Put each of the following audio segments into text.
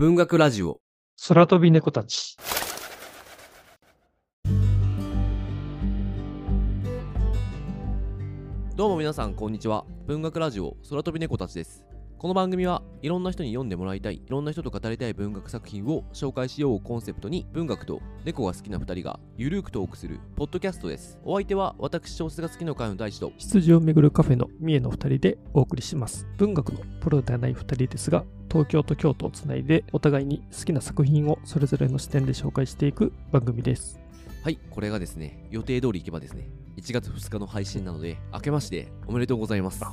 文学ラジオ。空飛び猫たち。どうも皆さん、こんにちは。文学ラジオ、空飛び猫たちです。この番組はいろんな人に読んでもらいたい、いろんな人と語りたい文学作品を紹介しようをコンセプトに、文学と猫が好きな2人がゆるーくトークするポッドキャストです。お相手は私、小説が好きの会の大地と、羊をめぐるカフェの三重の二人でお送りします。文学のプロではない二人ですが、東京と京都をつないで、お互いに好きな作品をそれぞれの視点で紹介していく番組です。はい、これがですね、予定通り行けばですね、1月2日の配信なので、明けましておめでとうございます。あ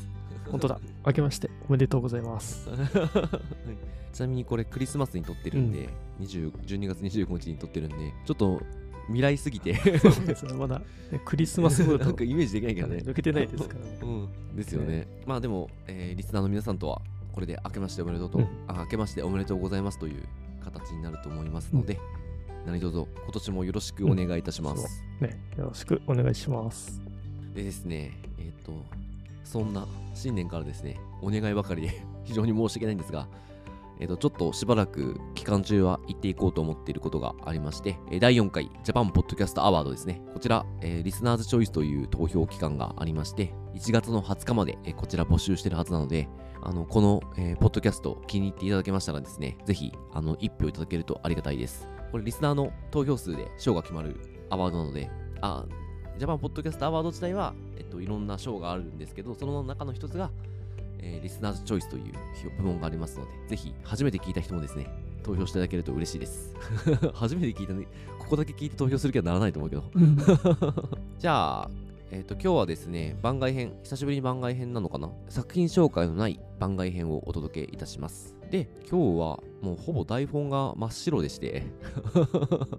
本当だ。明けましておめでとうございます。ちなみにこれクリスマスに撮ってるんで、20 12月25日に撮ってるんで、ちょっと未来すぎてそうですね。まだ、ねクリスマスなんかイメージできないけどね。抜けてないですからね。うん、ですよね。まあでも、えーリスナーの皆さんとは、これで明けましておめでとうと、うんあ明けましておめでとうございますという形になると思いますので、何卒今年もよろしくお願いいたします。ね、よろしくお願いします。でですね、えっ、と、そんな新年からですね、お願いばかりで 非常に申し訳ないんですが、えっ、と、ちょっとしばらく期間中は行っていこうと思っていることがありまして、第4回ジャパンポッドキャストアワードですね。こちら、えリスナーズチョイスという投票期間がありまして、1月の20日まで、えこちら募集してるはずなので、あの、この、えーポッドキャスト気に入っていただけましたらですね、ぜひ、あの、1票いただけるとありがたいです。これ、リスナーの投票数で賞が決まるアワードなので、あ、ジャパンポッドキャストアワード自体は、えっと、いろんな賞があるんですけど、その中の一つが、えーリスナーズチョイスという部門がありますので、ぜひ、初めて聞いた人もですね、投票していただけると嬉しいです。初めて聞いたね、ここだけ聞いて投票する気はならないと思うけど。じゃあ、えっ、と、今日はですね、番外編、久しぶりに番外編なのかな？作品紹介のない番外編をお届けいたします。で、今日はもうほぼ台本が真っ白でして、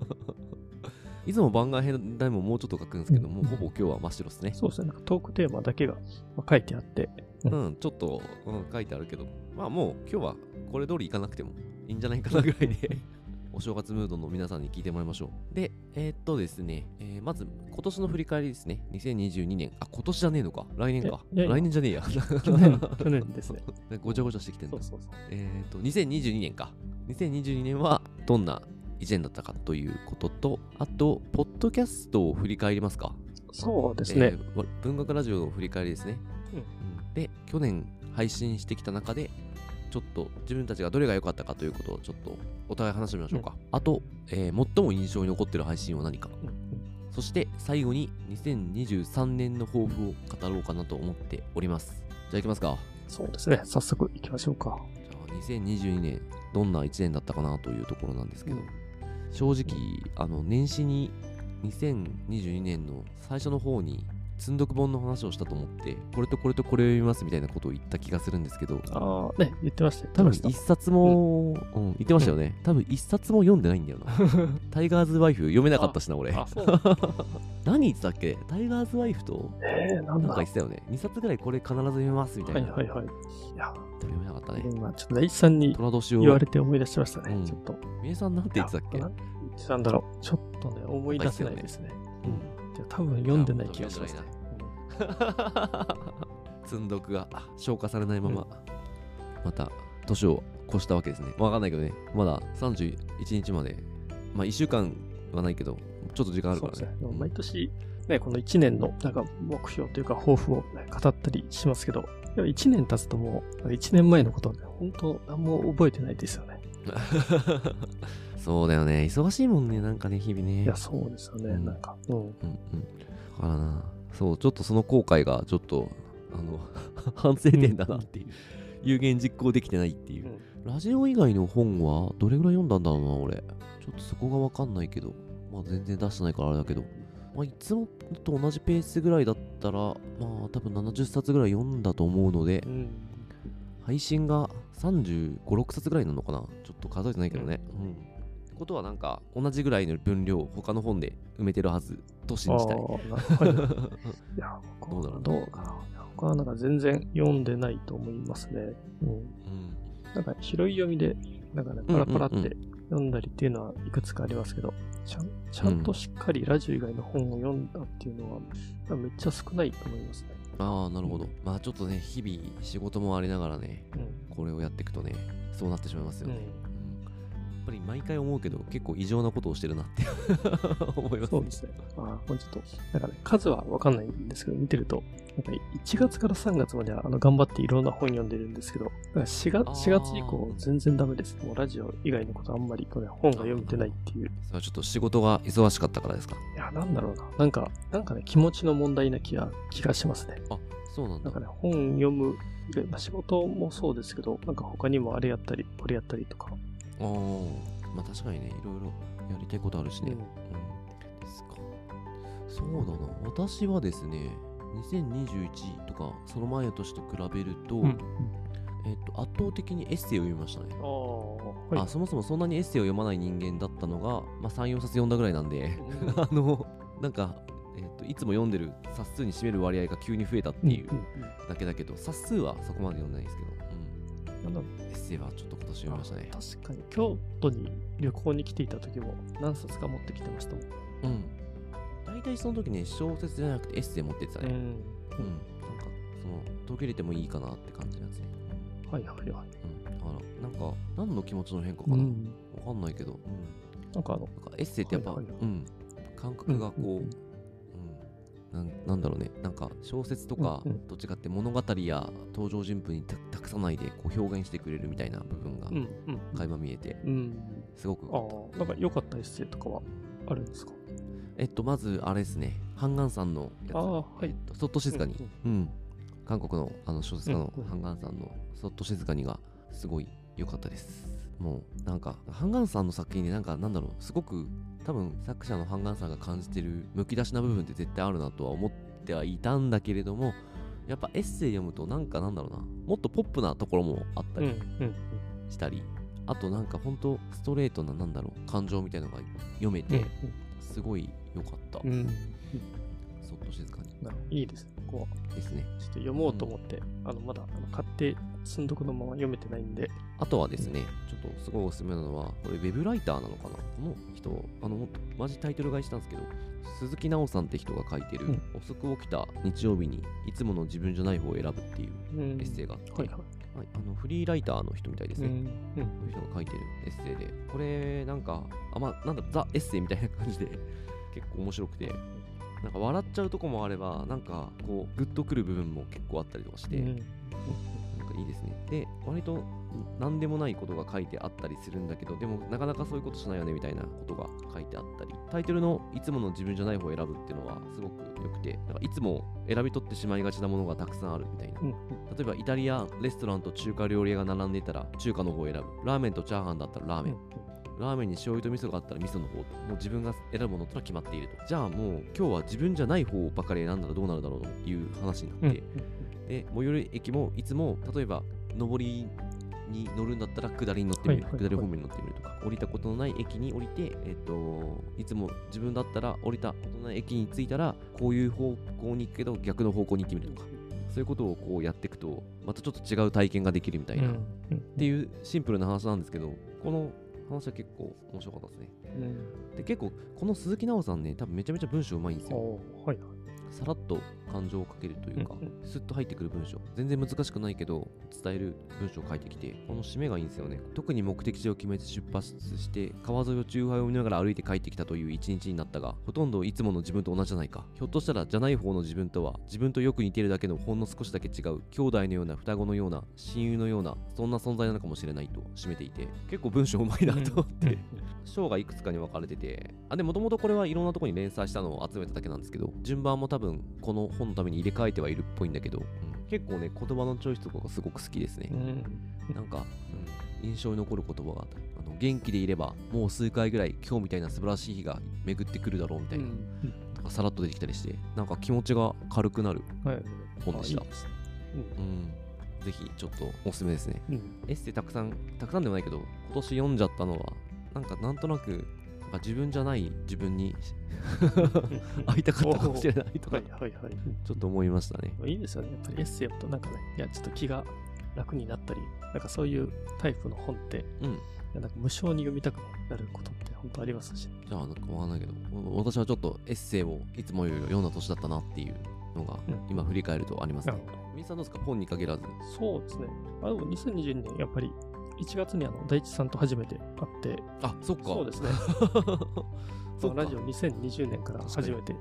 いつも番外編でももうちょっと書くんですけど、うんもうほぼ今日は真っ白ですね。そうですね。なんかトークテーマだけがまあ書いてあって、ううん、ちょっと、うん、書いてあるけど、まあもう今日はこれ通りいかなくてもいいんじゃないかなぐらいで、お正月ムードの皆さんに聞いてもらいましょう。で、えーっとですね、えーまず今年の振り返りですね。2022年。あ、今年じゃねえのか。来年か。えいやいや来年じゃねえや。去年、去年ですね。ごちゃごちゃしてきてんだそう。そうそう。えーっと、2022年か。2022年はどんな一年だったかということと、あと、ポッドキャストを振り返りますか。そうですね。えーわ文学ラジオの振り返りですね。うんうんで、去年配信してきた中で、ちょっと自分たちがどれが良かったかということをちょっっとお互い話してみましょうか。あと、えー最も印象に残ってる配信は何か。うんうんそして最後に2023年の抱負を語ろうかなと思っております。じゃあ行きますか。そうですね。早速行きましょうか。じゃあ2022年どんな1年だったかなというところなんですけど、うん正直あの年始に2022年の最初の方に積んどく本の話をしたと思ってこれとこれとこれを読みますみたいなことを言った気がするんですけどああ、ね、言ってましたよ。多分一冊も、うん言ってましたよね、多分一冊も読んでないんだよな タイガーズワイフ読めなかったしな俺したあ、そう。何言ってたっけ？タイガーズワイフとえー、なんだ？なんか言ってたよね2冊ぐらいこれ必ず読めますみたいな、はいはいはい。いや、でも読めなかったね今ちょっと大地さんに虎年を言われて思い出しましたね。うんちょっと。みえさんなんて言ってたっけ？いや何さんだろう。ちょっとね、思い出せないですね。うん。じゃあ多分読んでない気がしますね。積んどくがあ消化されないまま、また年を越したわけですね。わかんないけどね、まだ31日まで、まあ1週間はないけど、ちょっと時間あるからねね。。毎年、ね、この1年のなんか目標というか抱負を、ね、語ったりしますけど、でも1年経つともう、1年前のことはね、本当何も覚えてないですよね。そうだよね。忙しいもんね、なんかね、日々ね。いや、そうですよね。うんなんか、うん。うんうん。だからな、そう、ちょっとその後悔が、ちょっと、あの、反省点だなっていう、有言実行できてないっていう。ラジオ以外の本はどれぐらい読んだんだろうな、俺。ちょっとそこがわかんないけど。まあ全然出してないからあれだけど。まあいつもと同じペースぐらいだったら、まあ多分70冊ぐらい読んだと思うのでう、ん。配信が35、6冊ぐらいなのかなちょっと数えてないけどね。うん。ことはなんか同じぐらいの分量、他の本で埋めてるはずと信じたい。るほどいや、どうだろうどうかな。他はなんか全然読んでないと思いますね。うん。うん。なんか拾い読みで、なんかね、パラパラっうんうんて読んだりっていうのはいくつかありますけど、ちゃんちゃんとしっかりラジオ以外の本を読んだっていうのは、めっちゃ少ないと思いますね。ああ、なるほど。まあちょっとね、日々仕事もありながらね、うん。これをやっていくとね、そうなってしまいますよね。うんぱり毎回思うけど結構異常なことをしてるなって 思いますそうですね。あちょっと、なんかね、数はわかんないんですけど、見てると、なんか1月から3月まではあの頑張っていろんな本読んでるんですけど、なんか4月あー ,4 月以降全然ダメです。もうラジオ以外のことあんまりこれ本が読めてないっていう。それはちょっと仕事が忙しかったからですか？いや、なんだろうな。なんか、なんかね、気持ちの問題な気が、気がしますね。あそうなんだなんかね、本読む、まあ、仕事もそうですけど、なんか他にもあれやったり、これやったりとか。あーまあ確かにねいろいろやりたいことあるしね、うん。うん。ですか。そうだな。私はですね2021とかその前の年と比べると,、うん。えっと圧倒的にエッセイを読みましたね。ああ、はい。あそもそもそんなにエッセイを読まない人間だったのが、まあ、34冊読んだぐらいなんで あのなんか、えっといつも読んでる冊数に占める割合が急に増えたっていううんうんだけだけど冊数はそこまで読んでないですけど、うんなん。だエッセイはちょっと今年読みましたね。あ確かに。京都に旅行に来ていた時も何冊か持ってきてましたもん。うん。大体その時ね小説じゃなくてエッセイ持ってたね、ん。うん、なんかその途切れてもいいかなって感じのやつね。はいはいはい。うん、だからなんか何の気持ちの変化かな、わうん。かんないけど、うん、なんかあの、なんかエッセイってやっぱ、はいはいはい。うん、感覚がこう、うんうんうんなんなんだろうね。なんか小説とかうんうん。と違って物語や登場人物にた託さないでこう表現してくれるみたいな部分がうんうん。垣間見えてうん。すごく良かった。ああ、なんか良かったエッセイとかはあるんですか？えっとまずあれですね。ハンガンさんのやつ。ああ、はい。えっ。とそっと静かに、うん、韓国のあの小説家のうんうん。ハンガンさんの「そっと静かに」がすごい良かったですもうなんかハンガンさんの作品でなんかなんだろうすごく多分作者のハンガンさんが感じてるむき出しな部分って絶対あるなとは思ってはいたんだけれどもやっぱエッセイ読むとなんかなんだろうなもっとポップなところもあったうんりうんしたり、あとなんかほんとストレートななんだろう感情みたいなのが読めうん。てすごい良かった。そっと静かになるほどいいですね。こう、ですねちょっと読もうと思って、あの、まだあの買って積んどくのまま読めてないんで、あとはですね、ちょっとすごいおすすめなのは、これウェブライターなのかな？この人、あの、マジタイトル買いしたんですけど、鈴木奈緒さんって人が書いてる、うん遅く起きた日曜日にいつもの自分じゃない方を選ぶっていううん。エッセイがあって、はいはい。はいあのフリーライターの人みたいですね。うん。うんこういう人が書いてるエッセイで、これなんか、あまあ、なんだザ・エッセイみたいな感じで結構面白くて、なんか笑っちゃうとこもあれば、なんかこう、グッとくる部分も結構あったりとかして、うんなんかいいですね。で、割と何でもないことが書いてあったりするんだけど、でもなかなかそういうことしないよねみたいなことが書いてあったり、タイトルのいつもの自分じゃない方を選ぶっていうのはすごく良くて、なんかいつも選び取ってしまいがちなものがたくさんあるみたいな。うん例えばイタリアンレストランと中華料理屋が並んでいたら中華の方を選ぶ。ラーメンとチャーハンだったらラーメン。ラーメンに醤油と味噌があったら味噌の方もう自分が選ぶものとは決まっていると。じゃあもう今日は自分じゃない方ばかり選んだらどうなるだろうという話になって、で最寄り駅もいつも例えば上りに乗るんだったら下りに乗ってみる、はいはいはい。下り方面に乗ってみるとか降りたことのない駅に降りて、えっといつも自分だったら降りたことのない駅に着いたらこういう方向に行くけど逆の方向に行ってみるとか。そういうことをこうやっていくとまたちょっと違う体験ができるみたいな、っうん。ていうシンプルな話なんですけどこの話は結構面白かったですね。うん。で結構この鈴木奈緒さんね多分めちゃめちゃ文章うまいんですよ。はい。さらっと感情をかけるというか、うんスッと入ってくる文章。全然難しくないけど伝える文章を書いてきてこの締めがいいんですよね。特に目的地を決めて出発して川沿いをチューハイを見ながら歩いて帰ってきたという一日になったがほとんどいつもの自分と同じじゃないか。ひょっとしたらじゃない方の自分とは自分とよく似ているだけのほんの少しだけ違う兄弟のような双子のような親友のようなそんな存在なのかもしれないと締めていて結構文章うまいなと思って、章がいくつかに分かれてて、あ、でもともとこれはいろんなところに連載したのを集めただけなんですけど、順番も多分この本のために入れ替えてはいるっぽいんだけど、うん結構ね、言葉のチョイスとかがすごく好きですねう。んなんか、うん印象に残る言葉があの元気でいれば、もう数回ぐらい今日みたいな素晴らしい日が巡ってくるだろうみたいな、とかさらっと出てきたりして、なんか気持ちが軽くなるはい。本でしたあいうん。ぜひちょっとおすすめですね。うんうんエッセイたくさん、たくさんでもないけど、今年読んじゃったのは、なんかなんとなく、なんか自分じゃない自分に 会いたかったかもしれないとかはい、はいはい。ちょっと思いましたね。いいですよね。やっぱりエッセイとなんかね、いや、ちょっと気が楽になったり、なんかそういうタイプの本って、うん。なんか無償に読みたくなることって本当ありますし。じゃあ、なんかわかんないけど、お私はちょっとエッセイをいつもより読んだ年だったなっていうのが、うん今振り返るとありますねみーさんどうですか？本に限らず。そうですね。あ、でも2022年、やっぱり1月にあの大地さんと初めて会って、あそっか。そうですね。そラジオ2020年から初めて、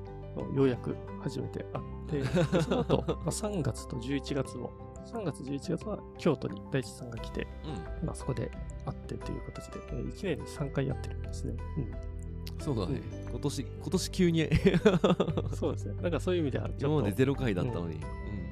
ようやく初めて会って、で その後、まあ、3月と11月も、3月、11月は京都に大地さんが来て、うん。まあ、そこで会ってという形で、え1年に3回やってるんですね。そうだね、今年今年急に。うん、そうですね。なんかそういう意味では、今までゼロ回だったのに、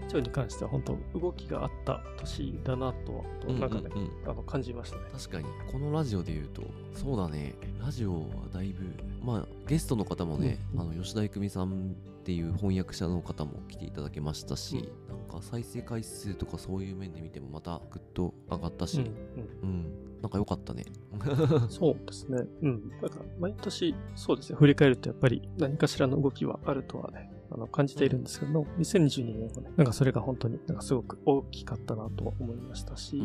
町に関しては本当動きがあった年だなとは、うんなんかね、うんうんうん。あの感じましたね。確かに。このラジオで言うとそうだね。ラジオはだいぶまあゲストの方もね、うん。あの吉田郁美さんっていう翻訳者の方も来ていただけましたし、なんか再生回数とかそういう面で見てもまたぐっと上がったし、うんうん。なんか良かったね。うん、そうですね。うん。だから、毎年、そうですね、振り返るとやっぱり何かしらの動きはあるとはね、あの感じているんですけども、2022年はね、なんかそれが本当になんかすごく大きかったなとは思いましたし、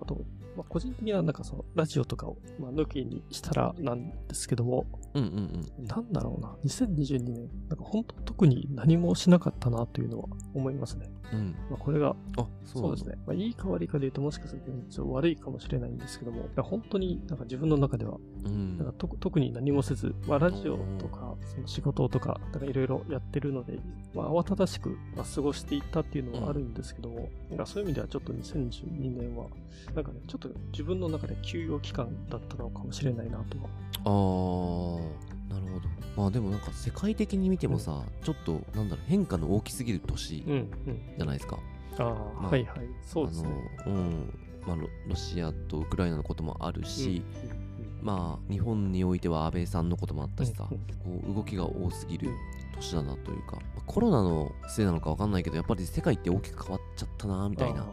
あと、まあ、個人的にはなんかそのラジオとかを、まあ、抜きにしたらなんですけども、なんだろうな、2022年、なんか本当特に何もしなかったなというのは思いますね。うん。まあ、これが、あそうですね。まあ、いいか悪いかで言うともしかすると悪いかもしれないんですけども、本当になんか自分の中では、うん。なんかと特に何もせず、まあ、ラジオとか、その仕事とかいろいろやってるので、まあ、慌ただしく、まあ、過ごしていったっていうのはあるんですけども、なんかそういう意味ではちょっと2022年は、なんかね、ちょっと自分の中で休養期間だったのかもしれないなとは。あーなるほどまあでもなんか世界的に見てもさ、ちょっとなんだろう変化の大きすぎる年うん、うん。じゃないですか、ああ、まあはいはい。そうですね。あのうんまあロロシアとウクライナのこともあるし、うん、まあ日本においては安倍さんのこともあったしさ、うんこう動きが多すぎる年だなというか、まあコロナのせいなのかわかんないけどやっぱり世界って大きく変わっちゃったなみたいな。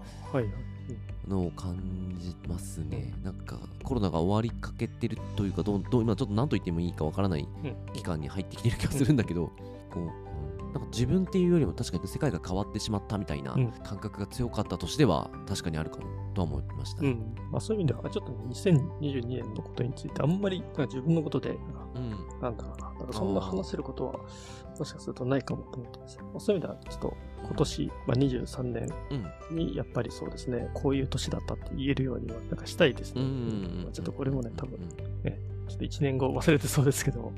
のを感じますね、なんかコロナが終わりかけてるというかどうどう今ちょっと何と言ってもいいかわからない期間に入ってきてる気がするんだけど、こう、うんなんか自分っていうよりも確かに世界が変わってしまったみたいなうん感覚が強かったとしては確かにあるかもとは思いましたね。うん。まあそういう意味では、ちょっとね2022年のことについてあんまり自分のことで、なんかうん。なんだろうな、そんな話せることは、もしかするとないかもと思ってます。まあ、そういう意味では、ちょっと今年、まあ、23年うん。にやっぱりそうですね、こういう年だったって言えるようには、なんかしたいですね。うんうんうんまあちょっとこれもね、多分う、んちょっと1年後忘れてそうですけども、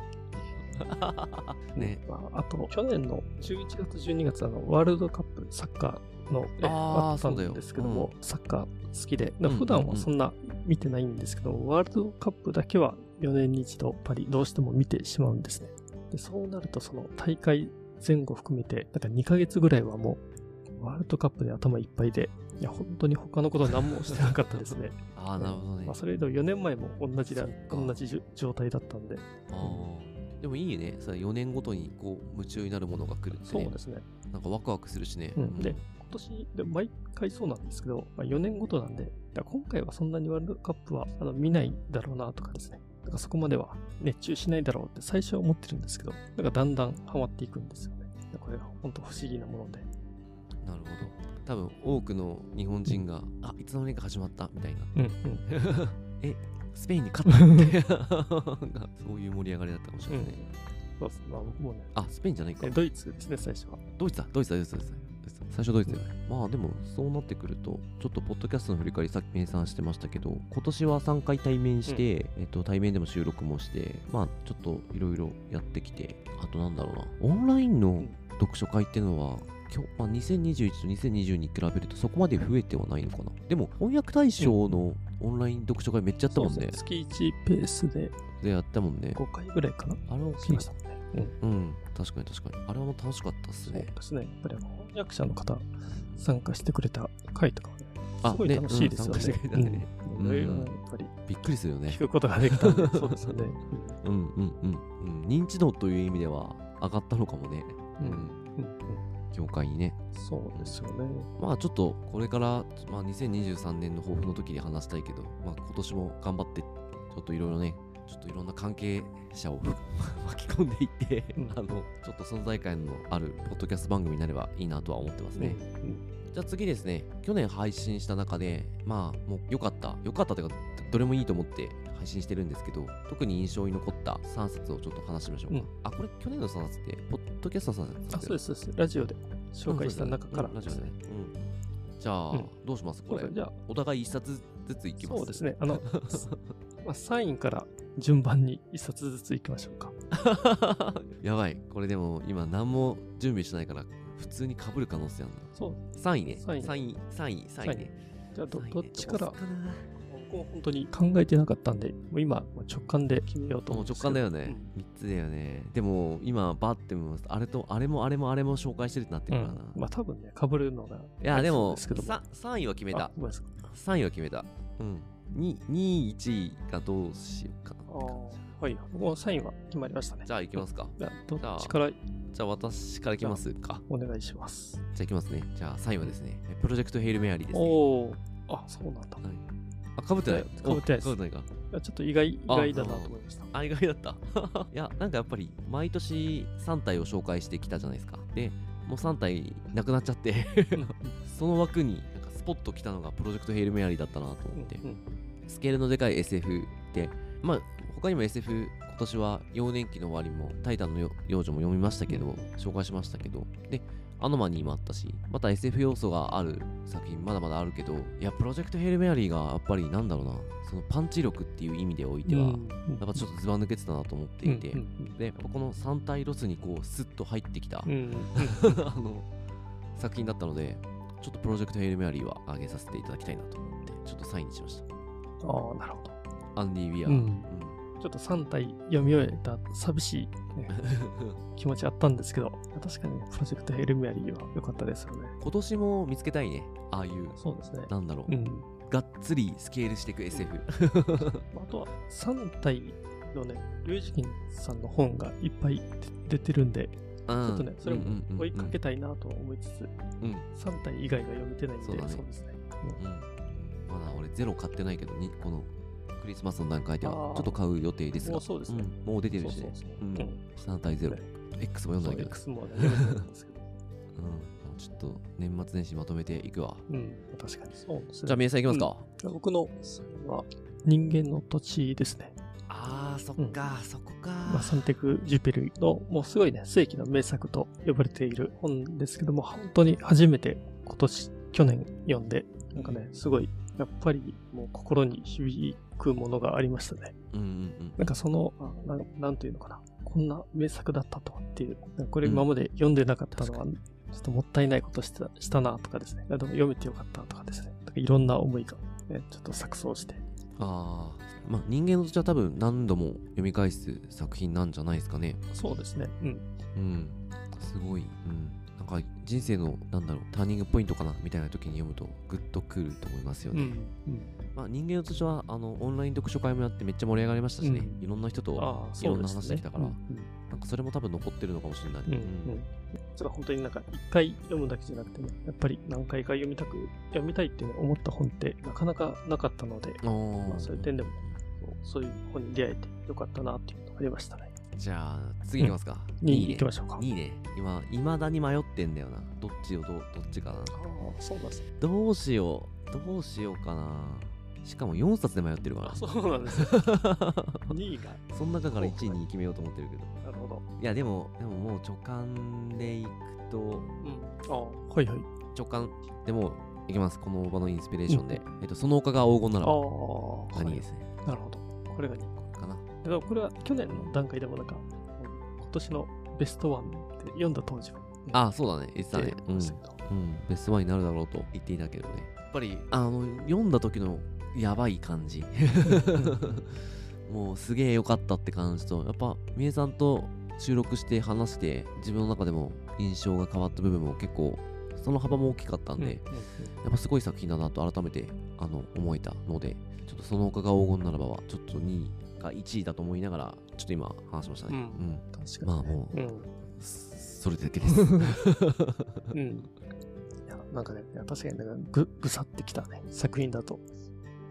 ね。まあ、あと、去年の11月、12月、あの、ワールドカップサッカーの、えあーあったんですけども、サッカー好きで、うんうんうん普段はそんな見てないんですけど、ワールドカップだけは4年に一度、やっぱりどうしても見てしまうんですね。でそうなると、その大会前後含めて、なんか2ヶ月ぐらいはもう、ワールドカップで頭いっぱいで、いや、本当に他のこと何もしてなかったですね。ああ、なるほどね。まあ、それでも4年前も同じだ同じ状態だったんで、あーでもいいね。さ4年ごとにこう夢中になるものが来るってね。そうですね。なんかワクワクするしね。うん、で、今年で毎回そうなんですけど、まあ、4年ごとなんで、今回はそんなにワールドカップはあの見ないだろうなとかですね、なんかそこまでは熱中しないだろうって最初は思ってるんですけど、なんかだんだんハマっていくんですよね。これが本当不思議なもので。なるほど。多分多くの日本人が、あいつの間にか始まったみたいな。うんうん。え、スペインに勝ったって そういう盛り上がりだったかもしれないね。そうです。まあ僕もね、あ、スペインじゃないかえ。ドイツですね、最初は。ドイツだ、ドイツだ、ドイツだ、ドイツだ。最初ドイツだよね。まあでも、そうなってくると、ちょっとポッドキャストの振り返りさっき名産してましたけど、今年は3回対面して、えっと、対面でも収録もして、まあちょっといろいろやってきて、あとなんだろうな、オンラインの読書会っていうのは、今日、まあ、2021と2020に比べるとそこまで増えてはないのかな。でも、翻訳大賞のオンライン読書会めっちゃやったもんね。そうです月1ペースでで、やったもんね。5回ぐらいかな。あれ大しきいましたもんね。うん、確かに確かに。あれはもう楽しかったっすそうね。ですね。やっぱりあの翻訳者の方参加してくれた回とかはね、あすごい楽しいですよね。びっくりするよね聞。くことができたんで、そうですよね。うんうんうんうん。認知度という意味では上がったのかもね。うん業界にね。そうですよね。まあちょっとこれから、まあ、2023年の抱負の時に話したいけど、まあ今年も頑張って、ちょっといろいろね、ちょっといろんな関係者を 巻き込んでいって、うん。あの、ちょっと存在感のあるポッドキャスト番組になればいいなとは思ってますね。じゃあ次ですね、去年配信した中で、まあもう良かった、良かったというか、どれもいいと思って配信してるんですけど、特に印象に残った3冊をちょっと話しましょうか。うん。あ、これ去年の3冊って、ポッドキャストの3冊あ、そうです、そうです。ラジオで。紹介した中から。うんラジオで。うん。じゃあ、うん。どうします？これ。じゃあ、お互い1冊ずついきます。そうですね。あの、まあ、サインから順番に一冊ずついきましょうか。やばい。これでも今何も準備しないから普通に被る可能性あるな。そう。3位ね。サイン3位、3位、3位ね。じゃあど、っちから？僕も本当に考えてなかったんで、もう今、直感で決めようともう直思うんですけど感だよね。3つだよね。でも今バーって見ますあれとあれもあれもあれも紹介してるってなってうんるからな。まあ多分ね、被るのが。いや、でも、ですけどもさ3位は決めたあ。ごめんなさい。3位は決めた。うん。2, 2位、1位がどうしようかな。はい。もうサインは決まりましたね。じゃあ行きますか。じゃあ、どっちから？じゃあ私からいきますか。お願いします。じゃあ行きますね。じゃあ3位はですね、プロジェクトヘイルメアリーですね。おお。あ、そうなんだ。はいあ、かぶってない？被ってないですお被ってないか。ちょっと意外、意外だなと思いました。あ、意外だった。いや、なんかやっぱり、毎年3体を紹介してきたじゃないですか。で、もう3体なくなっちゃって、その枠に、スポッと来たのがプロジェクトヘイルメアリーだったなと思って。うんスケールのでかい SF で、まあ、他にも SF、今年は幼年期の終わりも、タイタンのよ妖女も読みましたけど、紹介しましたけど、で、アノマリーもあったし、また SF 要素がある作品、まだまだあるけど、いや、プロジェクトヘイルメアリーがやっぱりなんだろうな、そのパンチ力っていう意味でおいては、やっぱちょっとずば抜けてたなと思っていて、うんうんで、この三体ロスにこう、スッと入ってきた、うんうん。あの、作品だったので、ちょっとプロジェクトヘイルメアリーは上げさせていただきたいなと思って、ちょっと3位にしました。ああ、なるほど。アンディ・ウィアー。うんちょっと3体読み終えた寂しい、ね 気持ちあったんですけど、確かにねプロジェクトヘルメアリーは良かったですよね。今年も見つけたいね。ああいう、そうですね。なんだろう、うん。がっつりスケールしていく SF。あとは3体のね、リュウジキンさんの本がいっぱい出てるんで、ちょっとね、それも追いかけた。たいなと思いつつ、うん。3体以外が読めてないんで、そうですね。うん。まだ俺ゼロ買ってないけど、にこのクリスマスの段階ではちょっと買う予定ですが。もうそうですねんもう出てるしねそう。そうそううんうん3対0ね。X も読んだけど。X もね、読んですけど。ちょっと年末年始まとめていくわ。うん、確かにそうですね。じゃあ、名産いきますか。僕のは人間の土地ですね。あー、そっか、そこか。まあ、サンテク・ジュペルの、もうすごいね、世紀の名作と呼ばれている本ですけども、本当に初めて今年、去年読んで、なんかね、すごい、やっぱりもう心に響くものがありましたね。うんうんうん。なんかその、あなんなんていうのかな、こんな名作だったとはっていう、これ今まで読んでなかったのは、ちょっともったいないことしたしたなとかですね、でも読めてよかったとかですね、なんかいろんな思いが、ね、ちょっと錯綜して、ああ。まあ、人間の土地は多分何度も読み返す作品なんじゃないですかね。そうですね、うん。うん。すごい。うん。なんか人生の、なんだろう、ターニングポイントかなみたいな時に読むとグッとくると思いますよね。うん。うんまあ、人間の土地は、あの、オンライン読書会もやってめっちゃ盛り上がりましたしね。うんいろんな人といろんな。話できたから、うんなんかそれも多分残ってるのかもしれない。うんうんそれは本当になんか一回読むだけじゃなくてね、やっぱり何回か読みたく、読みたいって思った本ってなかなかなかったので、まあそういう点でもそういう本に出会えてよかったなっていうのがありましたね。じゃあ、次いきますか。2位いいね行きましょうか。2位ね。今、いまだに迷ってんだよな。どっちをど、どっちかな。ああ、そうなんですね。どうしよう。どうしようかな。しかも4冊で迷ってるからあ、。そうなんですね。2位が。その中から1位に決めようと思ってるけど。なるほど。いや、でも、でももう直感でいくと、うん。ああ、はいはい。直感でもいきます。この場のインスピレーションで。えっと、その他が黄金なら何ですね。なるほど。これが2個。かな。だからこれは去年の段階でもなんか、今年のベストワンって読んだ当時は、あ、そうだね。言ってたね。うんうん。ベストワンになるだろうと言っていたけどね。やっぱり、あの、読んだ時のやばい感じ。もうすげえ良かったって感じと、やっぱ、みえさんと収録して話して、自分の中でも印象が変わった部分も結構、その幅も大きかったんで、うんうんやっぱすごい作品だなと改めてあの思えたので、ちょっとその他が黄金ならばは、ちょっと2位が1位だと思いながら、ちょっと今話しましたね。ううんん。確かに、ね。まあもううん。それだけです。うん。いや、なんかね、確かになんかぐ、ぐさってきたね、作品だと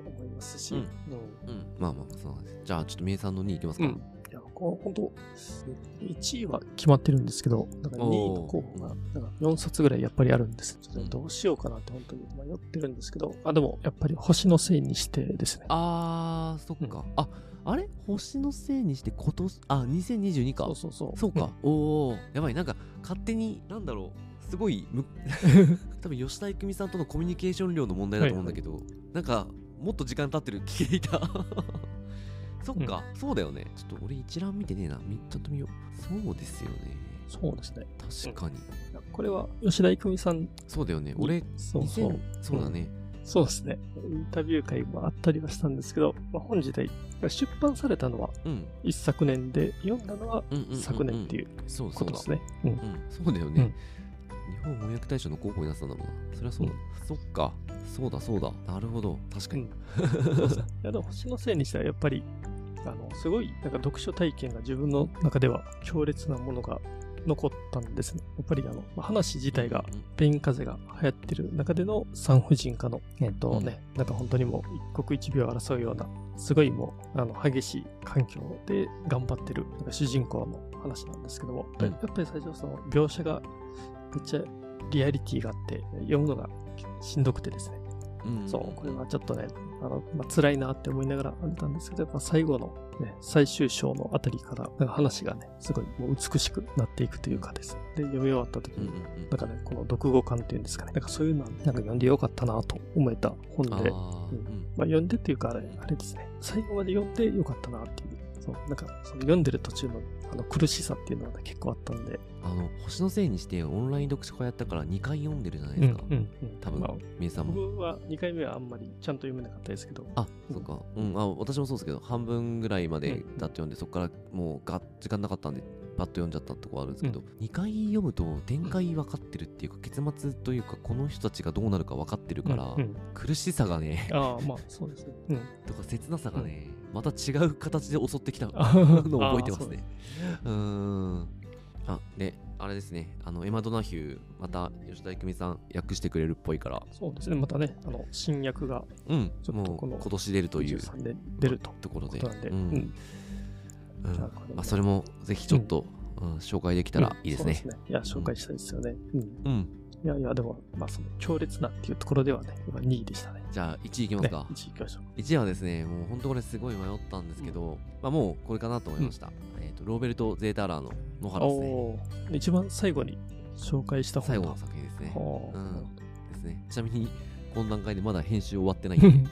思いますし、うんうん。うん。まあまあ、そうなんです。じゃあ、ちょっとみえさんの2位いきますか。うん。本当1位は決まってるんですけど、なんか2位の候補が、なんか4冊ぐらいやっぱりあるんです。ちょっとどうしようかなって本当に迷ってるんですけど、あ、でもやっぱり星のせいにしてですね。あー、そっか。あ、あれ？星のせいにして今年、あ、2022か。そうそうそう。そうか。おおやばい。なんか、勝手に、なんだろう。すごいむ、多分吉田郁美さんとのコミュニケーション量の問題だと思うんだけど、なんか、もっと時間経ってる聞いたそっか、そうだよね。ちょっと俺一覧見てねえな。みちょっと見よう。そうですよね。そうですね。確かに、これは吉田郁美さん。そうだよね。俺そうそう。2000。そうだね、そうですね。インタビュー会もあったりはしたんですけど、まあ、本自体、出版されたのはうん。一昨年で、読んだのはうんうんうんうん。昨年っていうことですね。うん。うん、そうだよね、日本翻訳大賞の候補になってたんだもんな。そりゃそうだ、そっか。そうだそうだ。なるほど。確かに、うん。いやでも星のせいにしてはやっぱりあのすごいなんか読書体験が自分の中では強烈なものが残ったんですね。やっぱりあのまあ話自体がスペイン風邪が流行ってる中での産婦人科の、えっとね、なんか本当にもう一刻一秒を争うような、すごいもう、あの、激しい環境で頑張ってる、なんか主人公の話なんですけども、うん。やっぱり最初その描写がめっちゃリアリティがあって、読むのがしんどくてですね、うん。そう、これはちょっとね、あの、まあ、辛いなって思いながら見たんですけど、やっぱ最後の、ね、最終章のあたりから、なんか話がね、すごいもう美しくなっていくというかです。ね。で、読み終わった時に、うんなんかね、この読後感っていうんですかね、なんかそういうのは、なんか読んでよかったなと思えた本で、うん。まあ、読んでっていうかあれ、あれですね、最後まで読んでよかったなっていう、そう、なんか、その読んでる途中のあの苦しさっていうのはね、結構あったんで、あの星のせいにしてオンライン読書会やったから2回読んでるじゃないですか、うん、うん、多分、まあさんも僕は2回目はあんまりちゃんと読めなかったですけど、あ、うんそっか。うん、あ、私もそうですけど、半分ぐらいまでだって読んで、そこからもうが時間なかったんで、パッと読んじゃったとこあるんですけど、2回読むと展開分かってるっていうか、結末というか、この人たちがどうなるか分かってるから、うんうん苦しさがね、ああ、まあそうですね。うん。とか切なさがね、また違う形で襲ってきたの をあ覚えてますね。うーん。あ、で、あれですね、あの、エマ・ドナヒュー、また吉田郁美さん訳してくれるっぽいから、そうですね。またね、あの、新訳がうん、ちょっとこの今年出るという23年出ると。ところで、ううんん。うんまあ、それもぜひちょっと、うん紹介できたらいいですね。いや、紹介したいですよね。うん。うん。いやいや、でも、まあ、その強烈なっていうところではね、今2位でしたね。じゃあ1位いきますね、か。1位いきましょう。1位はですね、もう本当これすごい迷ったんですけど、まあもうこれかなと思いました。えっ、と、ローベルト・ゼーターラーの野原ですね。一番最後に紹介した最後だの作品ですね。ほううん。ですね。ちなみに、この段階でまだ編集終わってないんで、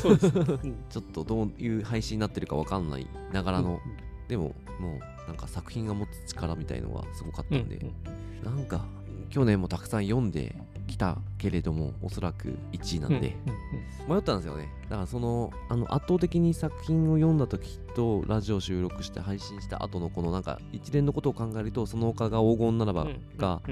そうですね。うん。ちょっとどういう配信になってるかわかんないながらの、うんでももうなんか作品が持つ力みたいのがすごかったんで、うん。なんか去年もたくさん読んできたけれどもおそらく1位なんで、迷ったんですよね。だからそのあの圧倒的に作品を読んだ時とラジオ収録して配信した後のこのなんか一連のことを考えるとその他が黄金ならばうんが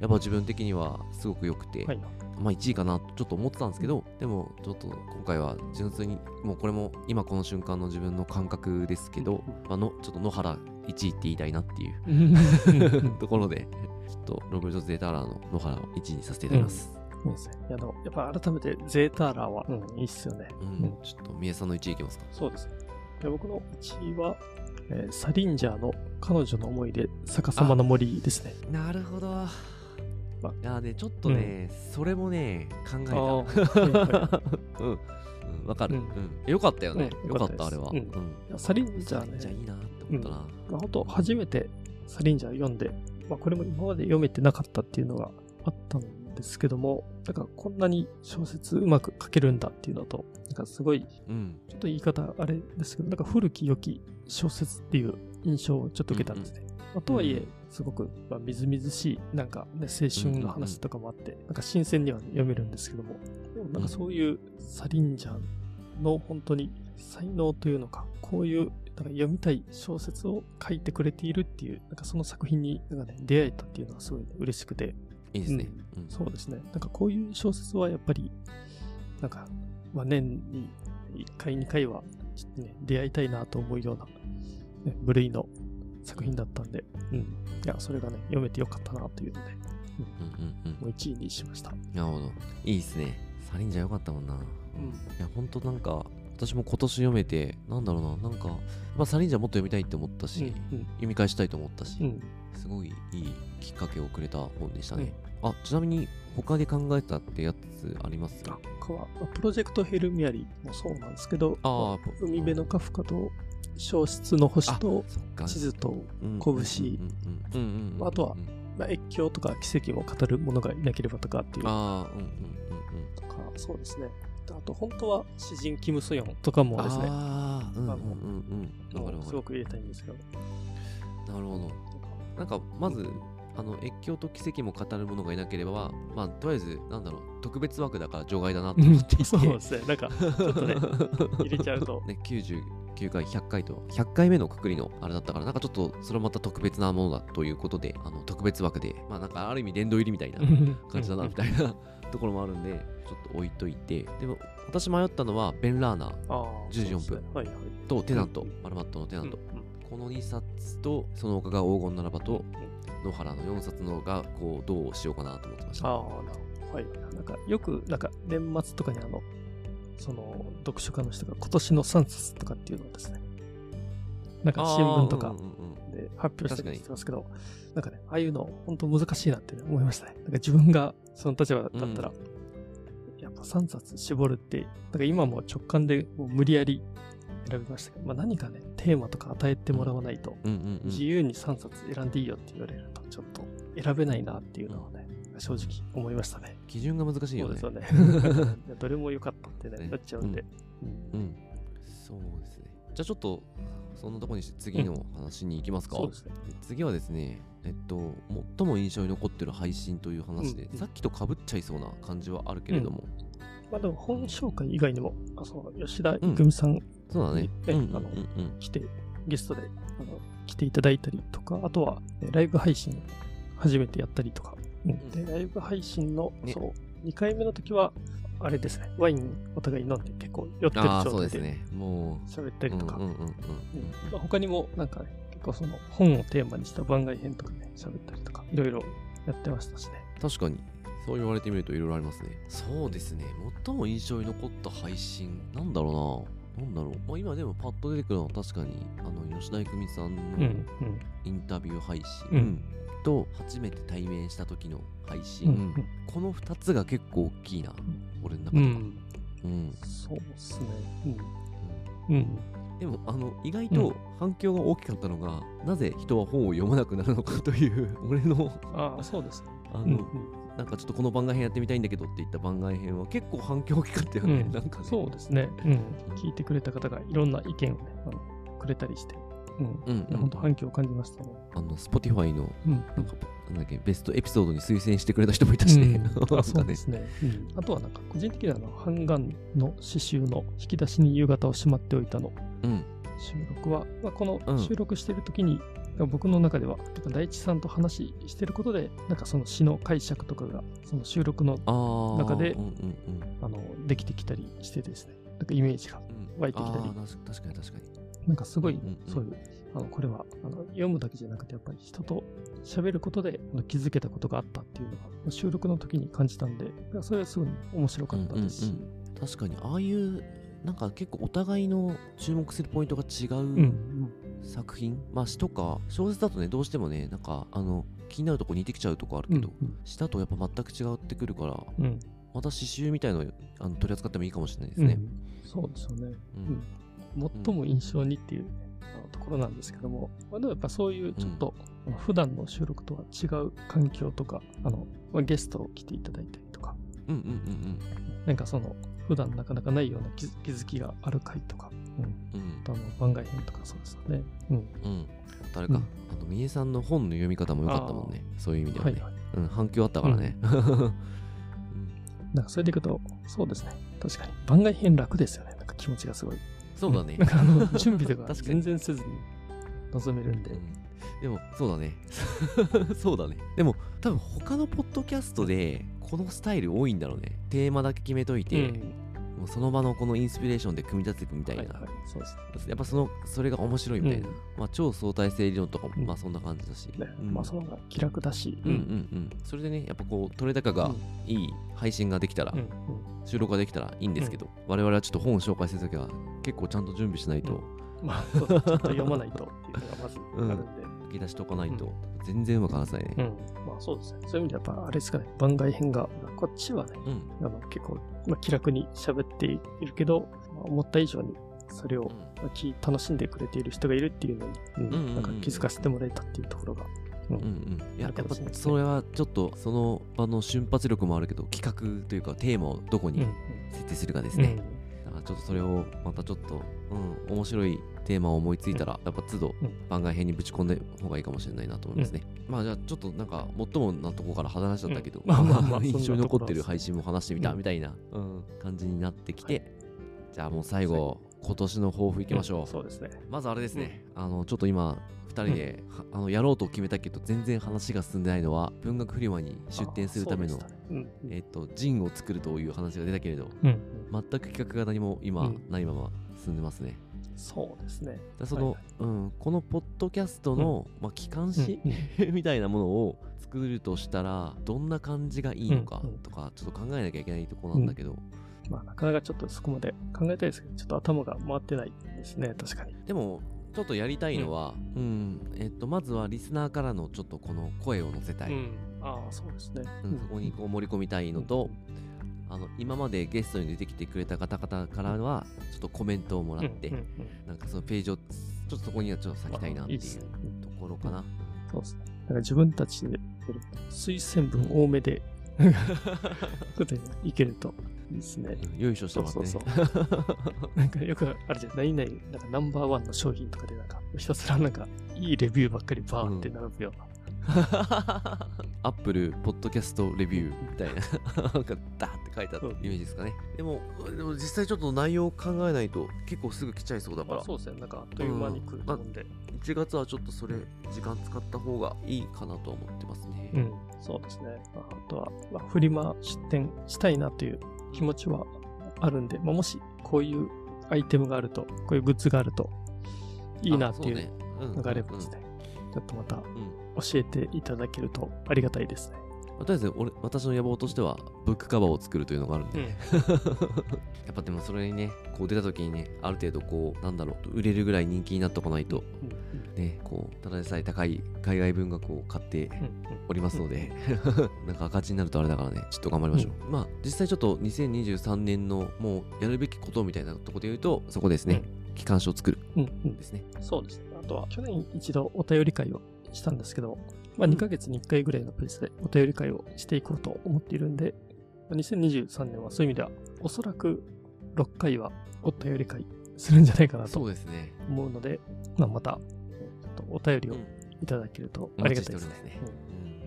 やっぱ自分的にはすごく良くて、はい。まあ1位かなとちょっと思ってたんですけどでもちょっと今回は純粋にもうこれも今この瞬間の自分の感覚ですけど、まあ、のちょっと野原1位って言いたいなっていうう んところでとロベルト・ゼーターラーの野原を1位にさせていただきます、そうですね。いや、でも、やっぱ改めて、ゼーターラーは、うん、いいっすよね。うん。うん。ちょっと三重さんの1位いきますか？そうですね。で僕の1位は、えーサリンジャーの彼女の思い出、逆さまの森ですね。なるほど。まいやねちょっとね、それもね考えた。うん。うん。わかる、ううん。んよかったよね、うんよかったあれは、サリンジャーね、じゃあいいなって思ったな、まあ、本当初めてサリンジャー読んで、まあ、これも今まで読めてなかったっていうのがあったんですけども、なんかこんなに小説うまく書けるんだっていうのと、なんかすごい、うんちょっと言い方あれですけど、なんか古き良き小説っていう印象をちょっと受けたんですね。まあ、とはいえうん、すごく、まあ、みずみずしい、なんかね、青春の話とかもあって、なんか新鮮には読めるんですけども、でもなんかそういうサリンジャーの本当に才能というのか、こういうなんか読みたい小説を書いてくれているっていう、なんかその作品になんか、ね、出会えたっていうのはすごい嬉しくて、いいですね、うん。そうですね。なんかこういう小説はやっぱり、なんか、まあ、年に1回、2回は、ちょっとね、出会いたいなと思うような、ね、部類の作品だったんで、うん。いや、それがね、読めてよかったなというので、うんうんうんもう1位にしました。なるほど。いいですね。サリンジャーよかったもんな、うん。いやほんとなんか私も今年読めてなんだろうななんか、まあ、サリンジャーもっと読みたいって思ったし、うん。読み返したいと思ったし、うん。すごいいいきっかけをくれた本でしたね、あちなみに他で考えたってやつあります？あ、他は、まあプロジェクトヘルミアリもそうなんですけど、あ海辺のカフカと、消失の星と、地図と、うん。拳。うんうんうんうんあとはまあ、越境とか奇跡を語る者がいなければとかっていう。ああうんうんうん。とか、そうですね。あと、本当は詩人キム・ソヨンとかもですね、ああ、うんうんうんうん。わかるわかる。すごく入れたいんですけど、なるほど。なんか、まず、あの越境と奇跡も語る者がいなければ、まあ、とりあえず、なんだろう、特別枠だから除外だなと思っていて、そうですね、なんか、ちょっとね、入れちゃうと、ね、99回、100回と、100回目のくくりのあれだったから、なんかちょっと、それはまた特別なものだということで、あの特別枠で、まあ、なんかある意味殿堂入りみたいな感じだな、みたいなところもあるんで、ちょっと置いといて、でも、私迷ったのは、ベン・ラーナーああ、14分ねはいはい。とテナントうん、マルマットのテナント、うんうんこの2冊と、その他が黄金ならばと、野原の4冊のが、こう、どうしようかなと思ってました。ああ、な。はい。なんか、よく、なんか、年末とかにあの、その、読書家の人が今年の3冊とかっていうのをですね、なんか新聞とかで発表したりしてますけど、なんかね、ああいうの、本当難しいなって思いましたね。なんか自分がその立場だったら、やっぱ3冊絞るって、なんか今も直感でもう無理やり選びましたけど、まあ何かね、テーマとか与えてもらわないと、うんうんうん自由に3冊選んでいいよって言われると、ちょっと選べないなっていうのはね、正直思いましたね。基準が難しいよね。そうですよね。どれも良かったってね、ねなっちゃうんで。うんうん。そうですね。じゃあちょっと、そんなとこにして次の話に行きますか。そうですね。次はですね、えっと、最も印象に残ってる配信という話で、うんうんさっきと被っちゃいそうな感じはあるけれども、まあでも本紹介以外にも、あそう吉田郁美さんそうだね。えあの来て、ゲストであの来ていただいたりとか、あとはえライブ配信初めてやったりとか、うん。でライブ配信の、ね。そう、2回目の時は、あれですね、ワインお互い飲んで結構酔ってる状態で喋ったう、りとか、他にもなんかね、結構その本をテーマにした番外編とかね、喋ったりとか、いろいろやってましたしね。確かに。そう言われてみるといろいろありますね。そうですね。最も印象に残った配信、なんだろうな。なんだろう。まあ、今でもパッと出てくるのは確かに、あの、吉田郁美さんの。インタビュー配信、うんと、初めて対面した時の配信、うんこの2つが結構大きいな、俺の中では。うん。うんそうですね。うん。うん。でもあの意外と反響が大きかったのが、なぜ人は本を読まなくなるのかという俺のああ、そうですね。あの、なんかちょっとこの番外編やってみたいんだけどって言った番外編は結構反響大きかったよね、うんなんかねそうですね。うん。聞いてくれた方がいろんな意見をね、あのくれたりして、うん。うんうん本当反響を感じましたね。あの Spotify のうん。なんかなんだっけベストエピソードに推薦してくれた人もいたしね、うん、そうですね、うん。あとはなんか個人的にはあの、ハンガンの刺繍の引き出しに夕方をしまっておいたのうん収録は、まあ、こうんの収録してる時に、僕の中では、大地さんと話してることで、なんかその詩の解釈とかが、その収録の、中でうんうんうん。あの、できてきたりしてですね、なんかイメージがうん。湧いてきたり。確かに確かに。なんかすごいうんうんうん、そういう、あの、これは、あの、読むだけじゃなくて、やっぱり人と喋ることで気づけたことがあったっていうのが、収録の時に感じたんで、それはすごい面白かったですし、うん。確かにああいうなんか結構お互いの注目するポイントが違うん、う。うん。作品、まあ詩とか小説だとねどうしてもねなんかあの気になるとこ似てきちゃうとこあるうん、けど、詩だとやっぱ全く違ってくるからうん、うん。また詩集みたいのあの取り扱ってもいいかもしれないですね、うん。そうですよね。うん。最も印象にっていう、ところなんですけども、まあ、でもやっぱそういうちょっと、普段の収録とは違う環境とか、あの、まあ、ゲストを来ていただいたりとか、うんうんうん。なんかその、普段なかなかないような気づ気づきがある回とか、うん、うんうんあの番外編とかそうですよね。うん。うん誰か、うんあの三重さんの本の読み方も良かったもんねそういう意味ではね、はいはい。うん、反響あったからね、なんかそれでいくと、そうですね。確かに。番外編楽ですよね。なんか気持ちがすごい。そうだねなんかあの、準備とか 全然せずに臨めるんで。うんでもそうだね。そうだね。でも多分他のポッドキャストでこのスタイル多いんだろうね。テーマだけ決めといて、うん。もうその場のこのインスピレーションで組み立てていくみたいな、はいはい。そうですね。やっぱそのそれが面白いみたいな、うん。まあ超相対性理論とかも、うん。まあそんな感じだし、ね。うん。まあその方が気楽だし。うんうんうん。それでねやっぱこう取れ高がいい配信ができたら、収録ができたらいいんですけど、我々はちょっと本を紹介するときは結構ちゃんと準備しないと、まあ、そうちょっと読まないとっていうのがまずあるんで。書き出しとかないと。全然うまく話せないね。うん。まあそうですね。そういう意味でやっぱあれですかね。番外編が、こっちはね、うん。あの結構、まあ、気楽に喋っているけど、まあ、思った以上にそれを、楽しんでくれている人がいるっていうのに、うん。うんうんうんなんか気づかせてもらえたっていうところが、うん。うんうん、いややっぱそれはちょっとその場の瞬発力もあるけど企画というかテーマをどこにうん。設定するかですね、だからちょっとそれをまたちょっと、うん、面白いテーマを思いついたら、やっぱ都度うん。番外編にぶち込んで方がいいかもしれないなと思いますね。まあじゃあちょっとなんか最もなとこから話しちゃったけど、うん。まあまあまあ 印象に残ってる配信も話してみたうん。みたいな、うん感じになってきて、はい。じゃあもう最後、今年の抱負いきましょう。んそうですね。まずあれですね、あのちょっと今2人で、はあのやろうと決めたけど全然話が進んでないのは文学フリマに出展するためのね。うん。えっとジンを作るという話が出たけれどうん。うん全く企画が何も今、うんないまま進んでますね。そうですね。だその、はいうん、このポッドキャストの、まあ、機関誌、みたいなものを作るとしたらどんな感じがいいのかうん。うんとかちょっと考えなきゃいけないとこなんだけど、まあ、なかなかちょっとそこまで考えたいですけど、ちょっと頭が回ってないですね、確かに。でもちょっとやりたいのは、うんえっと、まずはリスナーからのちょっとこの声を乗せたい、うん。ああ、そうですね。うんそこにこう盛り込みたいのと、あの今までゲストに出てきてくれた方々からはちょっとコメントをもらって、うんうんうんなんかそのページをちょっとそこにはちょっと割きたいなっていうところかな。そうですね。だから自分たちで推薦文多めで、いけるといいですね。うんよいしょしてもらってね。そうそう なんかよくあるじゃん。何々、なんかナンバーワンの商品とかでなんか、ひたすらなんか、いいレビューばっかりバーって並ぶような。アップルポッドキャストレビューみたいな なんかダーって書いてあったうんイメージですかねでもでも実際ちょっと内容を考えないと結構すぐ来ちゃいそうだからまあ、そうですね。なんか、あっという間に来ると思うんで。1月はちょっとそれ時間使った方がいいかなとは思ってますねうん。そうですね。まあ、あとは、まあ、フリマ出店したいなという気持ちはあるんで、まあ、もしこういうアイテムがあると、こういうグッズがあるといいなっていうのがあればですね、ちょっとまたうん。教えていただけるとありがたいですね。まあとりあえず俺私の野望としてはブックカバーを作るというのがあるんで、うん やっぱでもそれにねこう出た時にねある程度こうなんだろう売れるぐらい人気になってこないとねこうただでさえ高い海外文学を買ってうんうん。おりますので、なんか赤字になるとあれだからねちょっと頑張りましょう、まあ実際ちょっと2023年のもうやるべきことみたいなところで言うとそこですね、機関書を作る。うんうん。ですね。そうですね。あとは、去年一度お便り会をしたんですけど、まあ、2ヶ月に1回ぐらいのペースでお便り会をしていこうと思っているんで、まあ2023年はそういう意味では、おそらく6回はお便り会するんじゃないかなと思うので、まあ、また、とお便りをうん。いただけるとおありがたいですね。ね、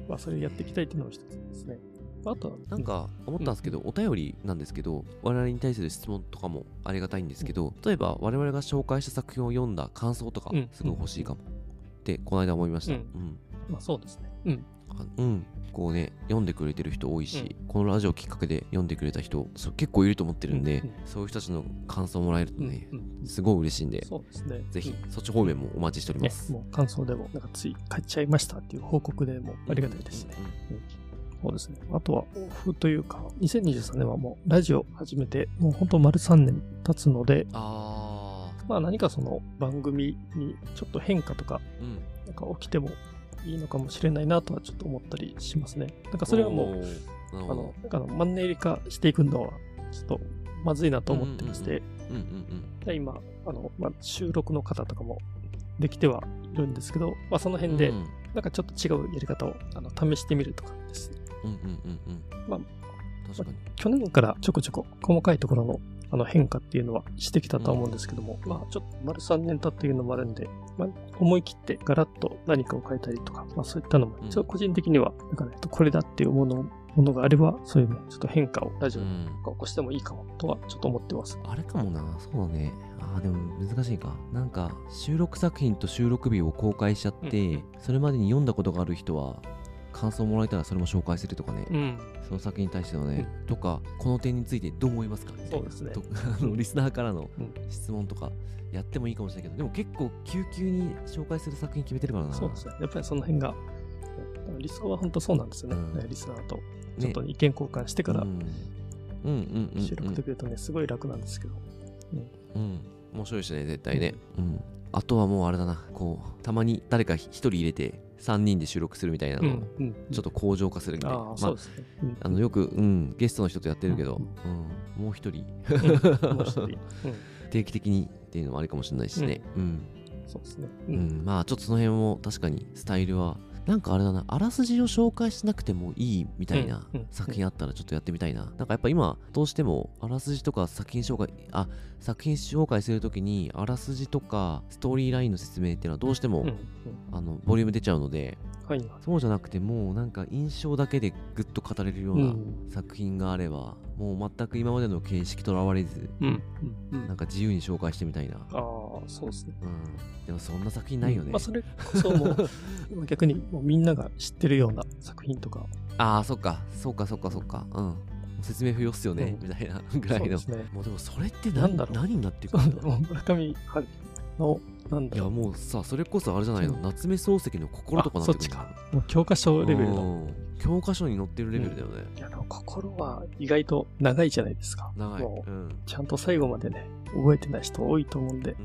まあ、それをやっていきたいっていうのも一つですね。まあ、あとは、なんか思ったんですけど、お便りなんですけど我々に対する質問とかもありがたいんですけど、例えば我々が紹介した作品を読んだ感想とかうん。すごい欲しいかも。ってこの間思いました、ううんん。まあ、そうですね。うん。あうん。こうね読んでくれてる人多いし、このラジオきっかけで読んでくれた人結構いると思ってるんで、うんうん。そういう人たちの感想をもらえるとうんね、うん。すごい嬉しいんでそうですね。ぜひうん。そっち方面もお待ちしておりまねす、、もう感想でも、なんかつい帰っちゃいましたっていう報告でもありがたいですね。うんうんそうですね。あとは、抱負というか、2023年はもうラジオ始めて、もう本当丸3年経つので、あまあ何かその番組にちょっと変化とか、ーうん。なんか起きてもいいのかもしれないなとはちょっと思ったりしますね。なんかそれはもう、あの、なんかマンネリ化していくのは、ちょっとまずいなと思ってまして、今、あの、まあ、収録の方とかもできてはいるんですけど、まあそのうん辺でう、ん。なんかちょっと違うやり方をあの試してみるとかですね。うんうんうんうん。まあ確かに。去年からちょこちょこ細かいところのあの変化っていうのはしてきたとは思うんですけども、まあちょっと丸3年経っていうのもあるんで、まあ思い切ってガラッと何かを変えたりとか、まあそういったのも、うんちょっと個人的には、なんかね、これだっていうものものがあれば、そういうね、ちょっと変化をラジオにうん起こしてもいいかもとはちょっと思ってます。あれかもな、そうだね。ああ、でも難しいか。なんか、収録作品と収録日を公開しちゃって、それまでに読んだことがある人は、感想もらえたらそれも紹介するとかね、うん。その作品に対してのね、とか、この点についてどう思いますかそうですねと あのリスナーからのうん質問とかやってもいいかもしれないけど、でも結構、急々に紹介する作品決めてるからな。そうですね。やっぱりその辺が、うん理想は本当そうなんですよね。うんリスナーとねちょっと意見交換してからうんうんうんうんうん収録できるとね、すごい楽なんですけど。うん、面白いしね、絶対ね。うん。あとはもうあれだな、こう、たまに誰か一人入れて、3人で収録するみたいなの。ちょっと向上化するみたいな。ああ、まあね。うんあのよく、うん、ゲストの人とやってるけど、ううんもう一人。定期的にっていうのもありかもしれないしね。うん。そうですね。うん。まあ、ちょっとその辺も確かにスタイルはなんかあれだなあらすじを紹介しなくてもいいみたいな作品あったらちょっとやってみたいな、なんかやっぱ今どうしてもあらすじとか作品紹介あ作品紹介するときにあらすじとかストーリーラインの説明っていうのはどうしても、うんうん。あのボリューム出ちゃうのではいはい。そうじゃなくてもうなんか印象だけでぐっと語れるようう。なん作品があれば、もう全く今までの形式とらわれずうん。うん。うん。なんか自由に紹介してみたいな、ああ、そうですね。うん、でもそんな作品ないよね、まあ、それこそもう、今逆にもうみんなが知ってるような作品とか、ああそっかそっかそっかそっかうん説明不要っすよね、うんみたいなぐらいのね。もうでもそれって何なんだろう何になっていくなんだろう村上春樹の、なんだ。いやもうさそれこそあれじゃないの、うん。夏目漱石の心とかなってそっちもう教科書レベル教科書に載ってるレベルだよね、いや、でも心は意外と長いじゃないですか。長い、もううん。ちゃんと最後までね、覚えてない人多いと思うんで。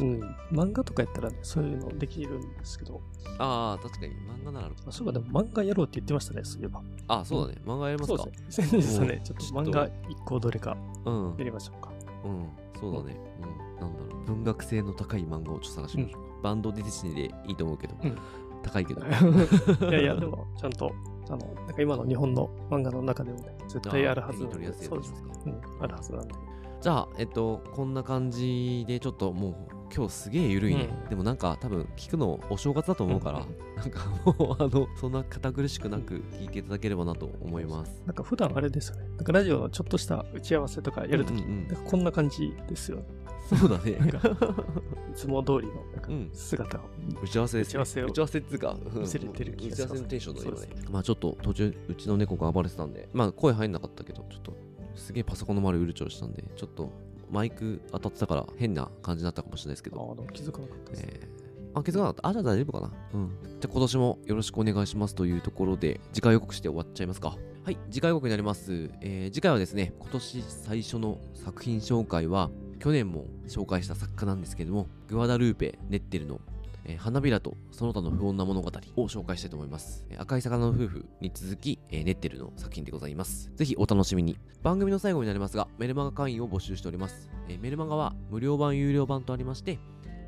うん。うん。漫画とかやったらね、そういうのできるんですけど、ああ確かに。漫画なら。あそうか、でも漫画やろうって言ってましたね、そういえば。あそうだね。漫画やりますか。そうですね。先日はね。う、んちょっと漫画一個どれかうん。やりましょうか。うん。そうだね。うんなんだろう文学性の高い漫画をちょっと探してみましょう、バンドディズニーでいいと思うけど、うん。高いけど。いやいや、でも、ちゃんと、あの、なんか今の日本の漫画の中でもね、絶対あるはず手に取りやすいやつそうですうん、あるはずなんで。じゃあ、えっと、こんな感じで、ちょっともう、今日すげえ緩いね。うん。でもなんか、多分聞くのお正月だと思うから、うんなんかもう、あの、そんな堅苦しくなく聞いていただければなと思います。なんか普段あれですよね。なんかラジオのちょっとした打ち合わせとかやるとき、うんうんうん。なんかこんな感じですよ。そうだね。いつも通りのなんかうん姿を。打ち合わせです、ね。打ち合わせを打ち合わせっていうか、うん見せれてる気がします打ち合わせのテンションだよね。まあちょっと途中、うちの猫が暴れてたんで、まあ声入んなかったけど、ちょっと、すげえパソコンの周りうるちょるしたんで、ちょっと、マイク当たってたから変な感じになったかもしれないですけど、ああ、でも気づかなかったです。えー、あ、気づかなかった。あ、じゃあ大丈夫かな。うん。じゃあ今年もよろしくお願いしますというところで、次回予告して終わっちゃいますか。はい、次回予告になります。えー次回はですね、今年最初の作品紹介は、去年も紹介した作家なんですけども、グアダルーペ・ネッテルの、えー花びらとその他の不穏な物語を紹介したいと思います。えー赤い魚の夫婦に続き、えーネッテルの作品でございます。ぜひお楽しみに。番組の最後になりますが、メルマガ会員を募集しております。えメルマガは無料版、有料版とありまして、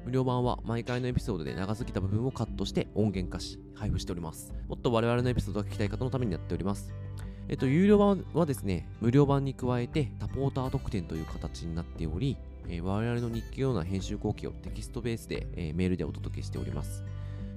無料版は毎回のエピソードで長すぎた部分をカットして音源化し配布しております。もっと我々のエピソードが聞きたい方のためにやっております。えっと、有料版はですね、無料版に加えてサポーター特典という形になっており、えー我々の日記のような編集後期をテキストベースで、えーメールでお届けしております。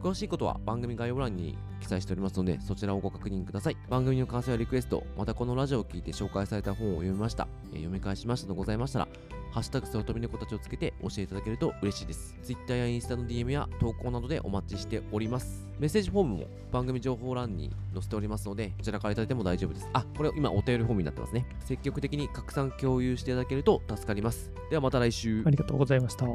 詳しいことは番組概要欄に記載しておりますので、そちらをご確認ください。番組の感想やリクエスト、またこのラジオを聞いて紹介された本を読みました、えー読み返しましたとございましたら、ハッシュタグソトビ猫たちをつけて教えていただけると嬉しいです。Twitter やインスタの DM や投稿などでお待ちしております。メッセージフォームも番組情報欄に載せておりますので、こちらからいただいても大丈夫です。あ、これ今お便りフォームになってますね。積極的に拡散共有していただけると助かります。ではまた来週あ。りがとうございました。